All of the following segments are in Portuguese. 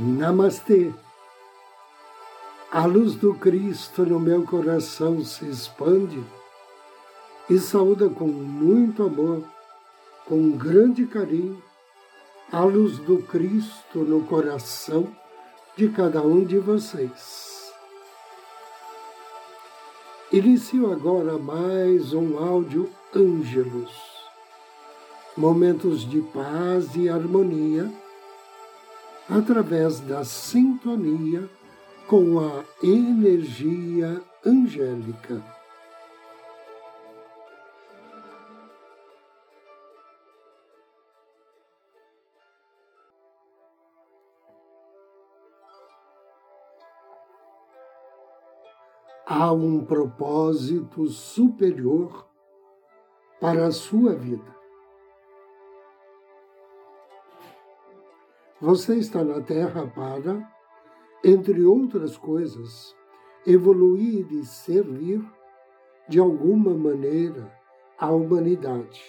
Namastê. A luz do Cristo no meu coração se expande e saúda com muito amor, com grande carinho, a luz do Cristo no coração de cada um de vocês. Inicio agora mais um áudio Ângelos, momentos de paz e harmonia através da sintonia com a energia angélica. Há um propósito superior para a sua vida. Você está na Terra para, entre outras coisas, evoluir e servir de alguma maneira à humanidade.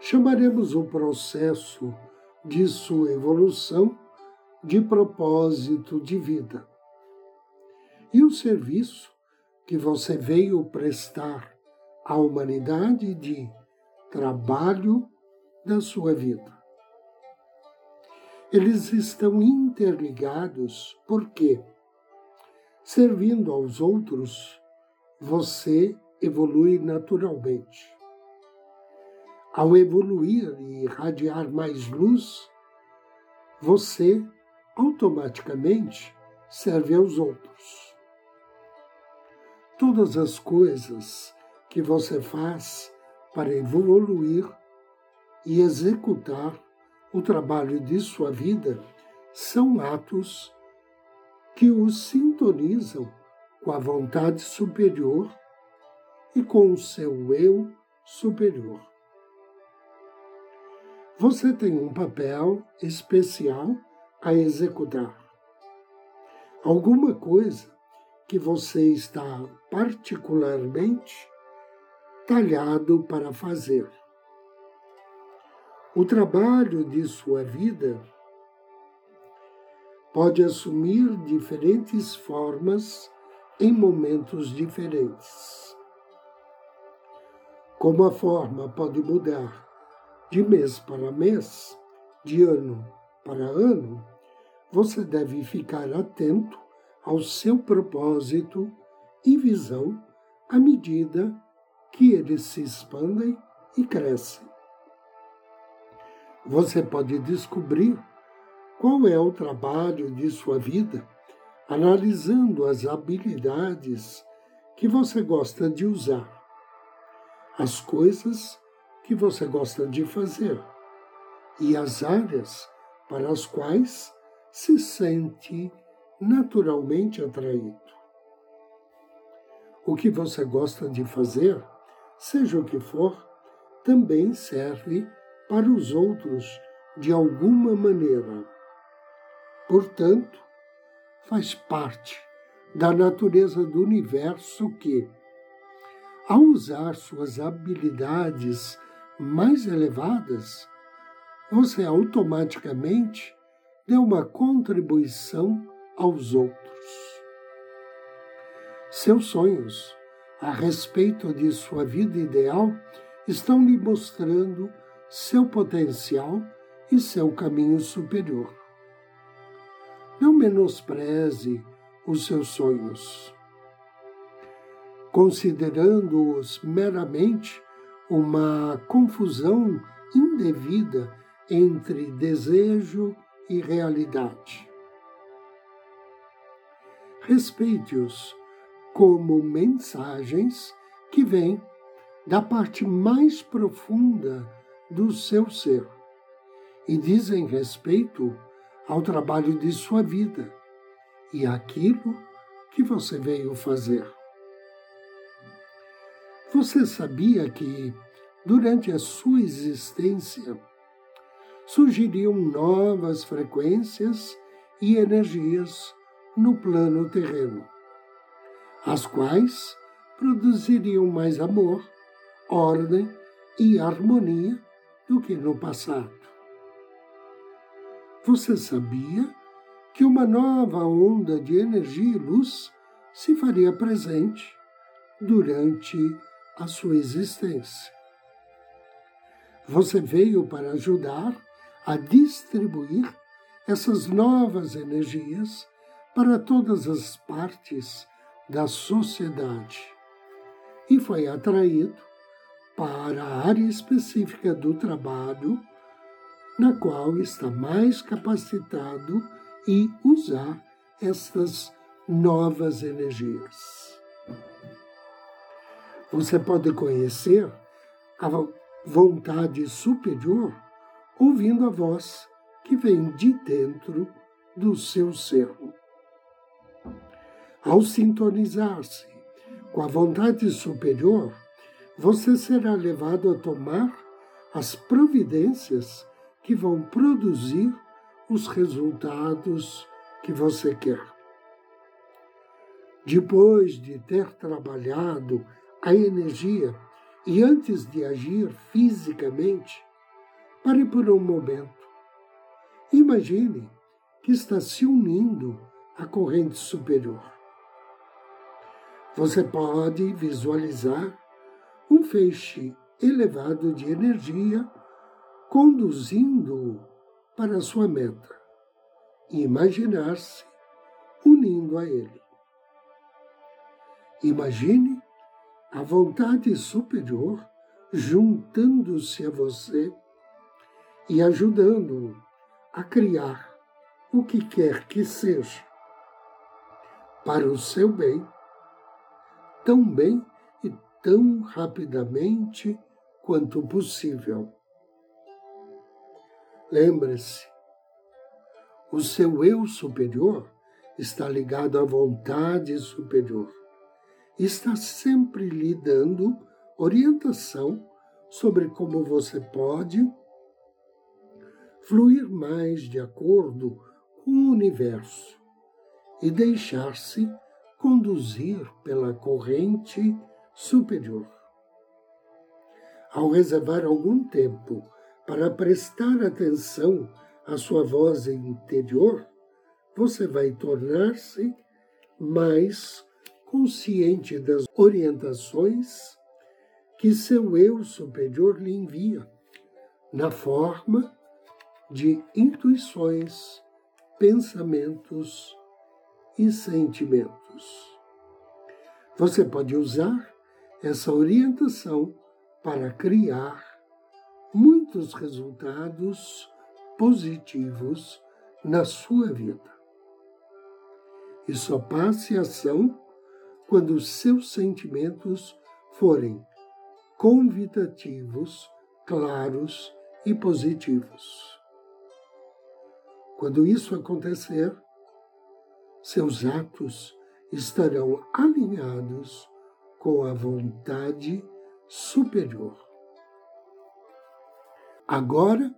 Chamaremos o processo de sua evolução de propósito de vida. E o serviço que você veio prestar à humanidade de trabalho da sua vida eles estão interligados porque, servindo aos outros, você evolui naturalmente. Ao evoluir e irradiar mais luz, você automaticamente serve aos outros. Todas as coisas que você faz para evoluir e executar o trabalho de sua vida são atos que o sintonizam com a vontade superior e com o seu eu superior. Você tem um papel especial a executar. Alguma coisa que você está particularmente talhado para fazer. O trabalho de sua vida pode assumir diferentes formas em momentos diferentes. Como a forma pode mudar de mês para mês, de ano para ano, você deve ficar atento ao seu propósito e visão à medida que eles se expandem e crescem você pode descobrir qual é o trabalho de sua vida analisando as habilidades que você gosta de usar, as coisas que você gosta de fazer e as áreas para as quais se sente naturalmente atraído. O que você gosta de fazer, seja o que for, também serve para os outros de alguma maneira. Portanto, faz parte da natureza do universo que, ao usar suas habilidades mais elevadas, você automaticamente deu uma contribuição aos outros. Seus sonhos a respeito de sua vida ideal estão lhe mostrando seu potencial e seu caminho superior. Não menospreze os seus sonhos, considerando-os meramente uma confusão indevida entre desejo e realidade. Respeite-os como mensagens que vêm da parte mais profunda do seu ser e dizem respeito ao trabalho de sua vida e àquilo que você veio fazer. Você sabia que, durante a sua existência, surgiriam novas frequências e energias no plano terreno, as quais produziriam mais amor, ordem e harmonia do que no passado. Você sabia que uma nova onda de energia e luz se faria presente durante a sua existência? Você veio para ajudar a distribuir essas novas energias para todas as partes da sociedade e foi atraído para a área específica do trabalho na qual está mais capacitado e usar estas novas energias. Você pode conhecer a vontade superior ouvindo a voz que vem de dentro do seu ser. Ao sintonizar-se com a vontade superior, você será levado a tomar as providências que vão produzir os resultados que você quer. Depois de ter trabalhado a energia e antes de agir fisicamente, pare por um momento. Imagine que está se unindo à corrente superior. Você pode visualizar feixe elevado de energia conduzindo-o para sua meta e imaginar-se unindo a ele. Imagine a vontade superior juntando-se a você e ajudando-o a criar o que quer que seja para o seu bem, tão bem tão rapidamente quanto possível. Lembre-se, o seu eu superior está ligado à vontade superior. Está sempre lhe dando orientação sobre como você pode fluir mais de acordo com o universo e deixar-se conduzir pela corrente superior. Ao reservar algum tempo para prestar atenção à sua voz interior, você vai tornar-se mais consciente das orientações que seu eu superior lhe envia, na forma de intuições, pensamentos e sentimentos. Você pode usar essa orientação para criar muitos resultados positivos na sua vida. E só passe a ação quando seus sentimentos forem convidativos, claros e positivos. Quando isso acontecer, seus atos estarão alinhados com a vontade superior. Agora,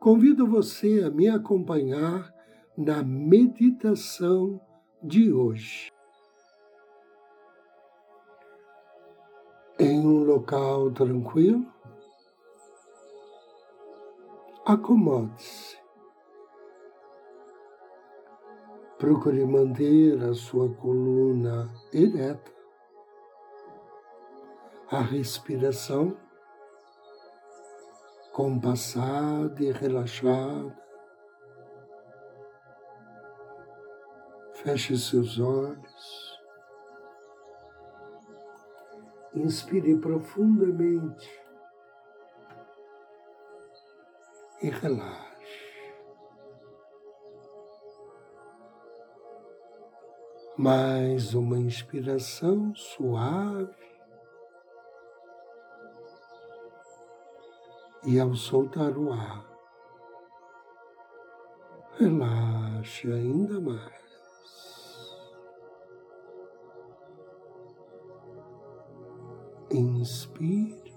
convido você a me acompanhar na meditação de hoje. Em um local tranquilo, acomode-se. Procure manter a sua coluna ereta, a respiração compassada e relaxada. Feche seus olhos. Inspire profundamente e relaxe. Mais uma inspiração suave. E ao soltar o ar, relaxe ainda mais. Inspire.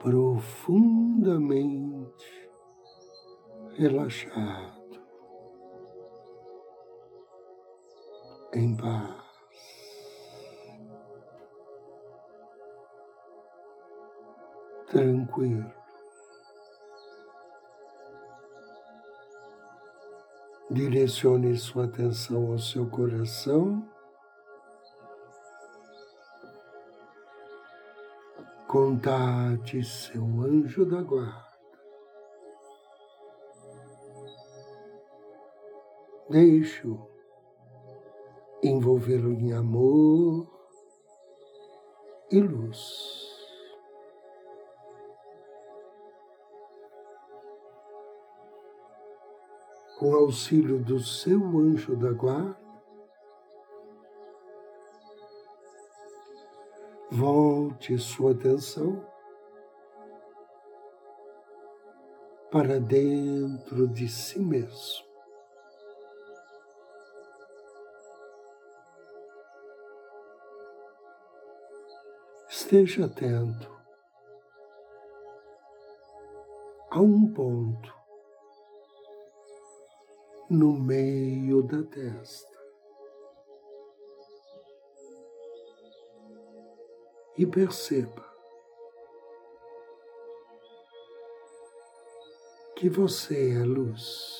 Profundamente relaxado, em paz. Tranquilo. Direcione sua atenção ao seu coração. Contate seu anjo da guarda. Deixe-o envolvê-lo em amor e luz. Com auxílio do seu anjo da guarda, volte sua atenção para dentro de si mesmo. Esteja atento a um ponto no meio da testa. E perceba que você é luz.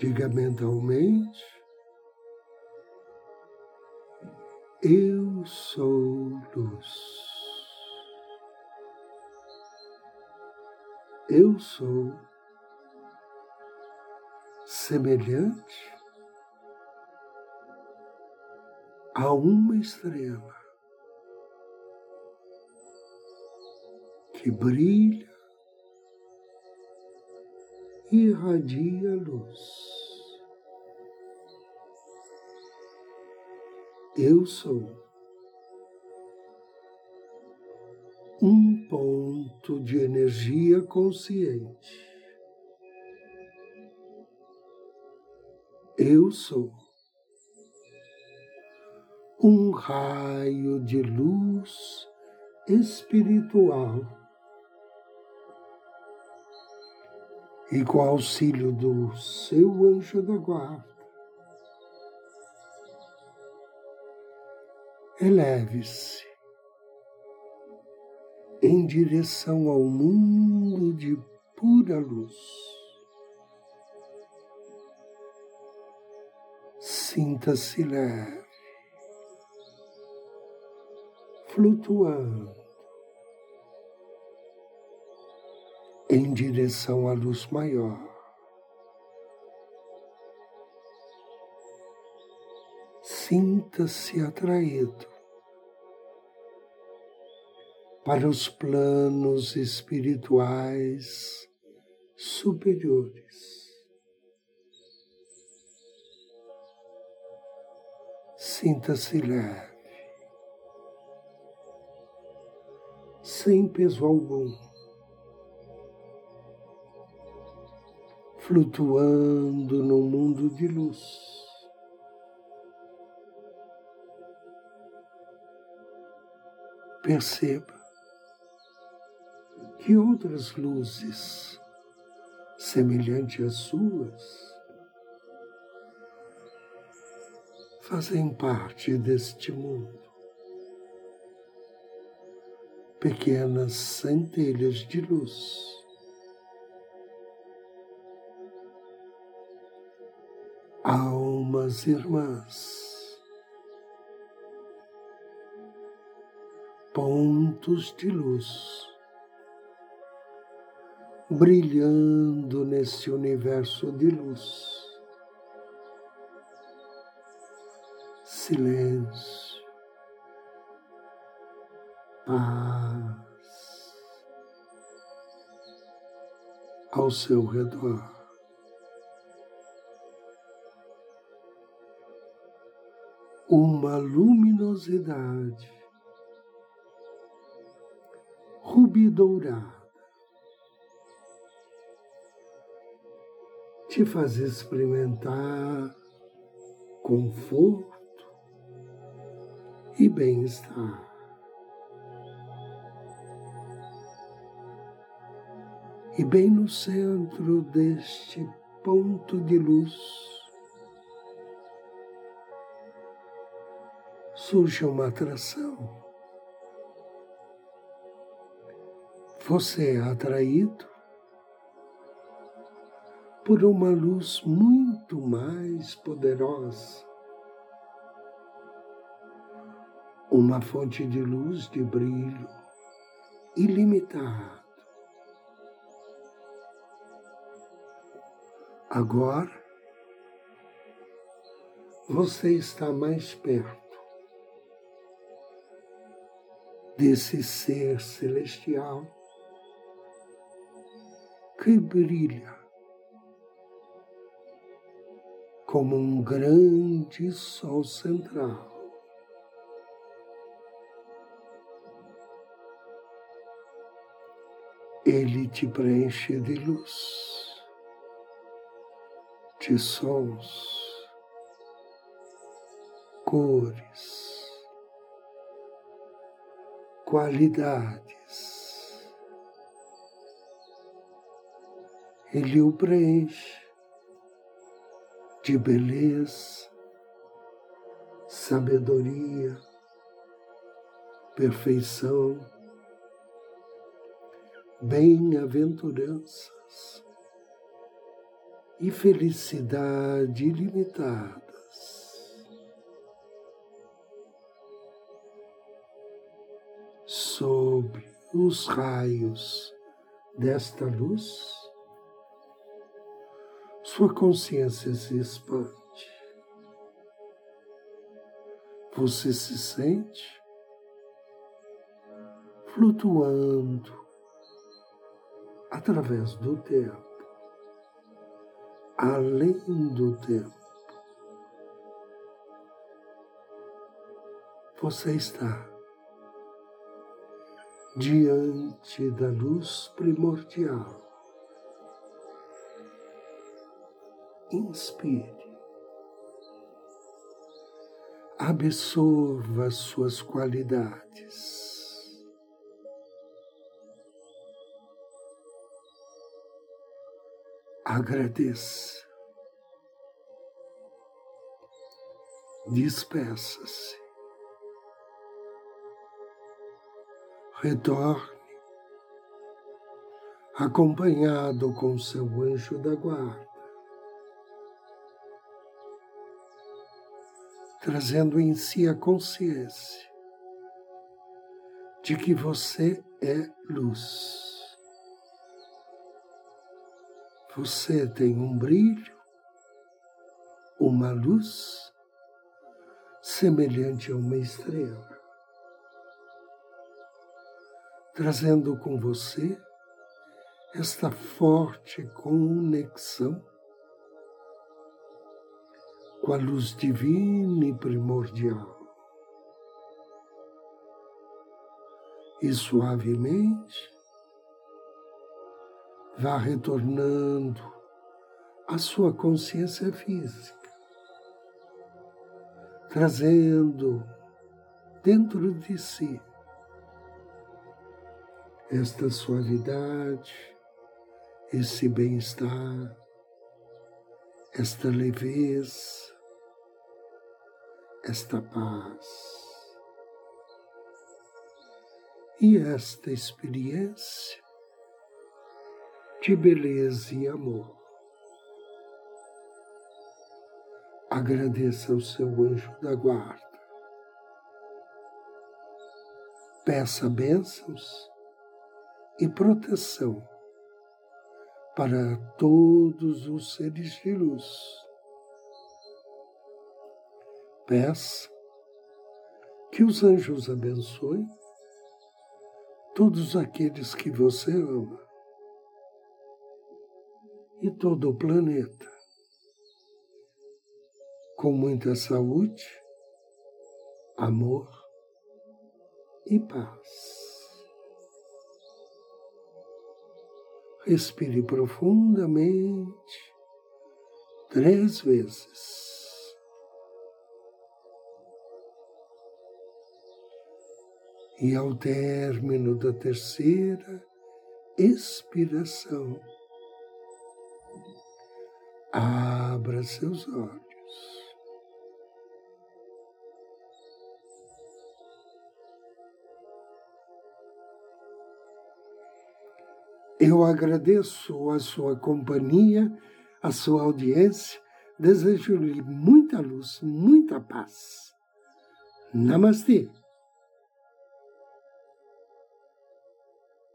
Diga mentalmente Eu sou luz. Eu sou semelhante a uma estrela que brilha e irradia luz. Eu sou de energia consciente. Eu sou um raio de luz espiritual. E com auxílio do seu anjo da guarda, eleve-se em direção ao mundo de pura luz. Sinta-se leve, flutuando em direção à luz maior. sinta-se atraído para os planos espirituais superiores. Sinta-se leve, sem peso algum, flutuando no mundo de luz. Perceba que outras luzes, semelhantes às suas, fazem parte deste mundo. Pequenas centelhas de luz. Almas irmãs pontos de luz brilhando nesse universo de luz. Silêncio, paz ao seu redor. Uma luminosidade rubi dourada. te fazer experimentar conforto e bem-estar. E bem no centro deste ponto de luz surge uma atração. Você é atraído por uma luz muito mais poderosa, uma fonte de luz de brilho ilimitado. Agora, você está mais perto desse ser celestial que brilha como um grande sol central. Ele te preenche de luz, de sons, cores, qualidades. Ele o preenche de beleza, sabedoria, perfeição, bem-aventuranças e felicidade ilimitadas. Sob os raios desta luz, sua consciência se expande. Você se sente flutuando através do tempo, além do tempo. Você está diante da luz primordial inspire. Absorva suas qualidades. Agradeça. Despeça-se. Retorne, acompanhado com seu anjo da guarda. Trazendo em si a consciência de que você é luz. Você tem um brilho, uma luz semelhante a uma estrela, trazendo com você esta forte conexão com a luz divina e primordial. E suavemente vá retornando à sua consciência física, trazendo dentro de si esta suavidade, esse bem-estar, esta leveza, esta paz e esta experiência de beleza e amor. Agradeça ao seu anjo da guarda. Peça bênçãos e proteção para todos os seres de luz Peça que os anjos abençoem todos aqueles que você ama e todo o planeta com muita saúde, amor e paz. Respire profundamente três vezes. E ao término da terceira expiração, abra seus olhos. Eu agradeço a sua companhia, a sua audiência, desejo-lhe muita luz, muita paz. Namastê.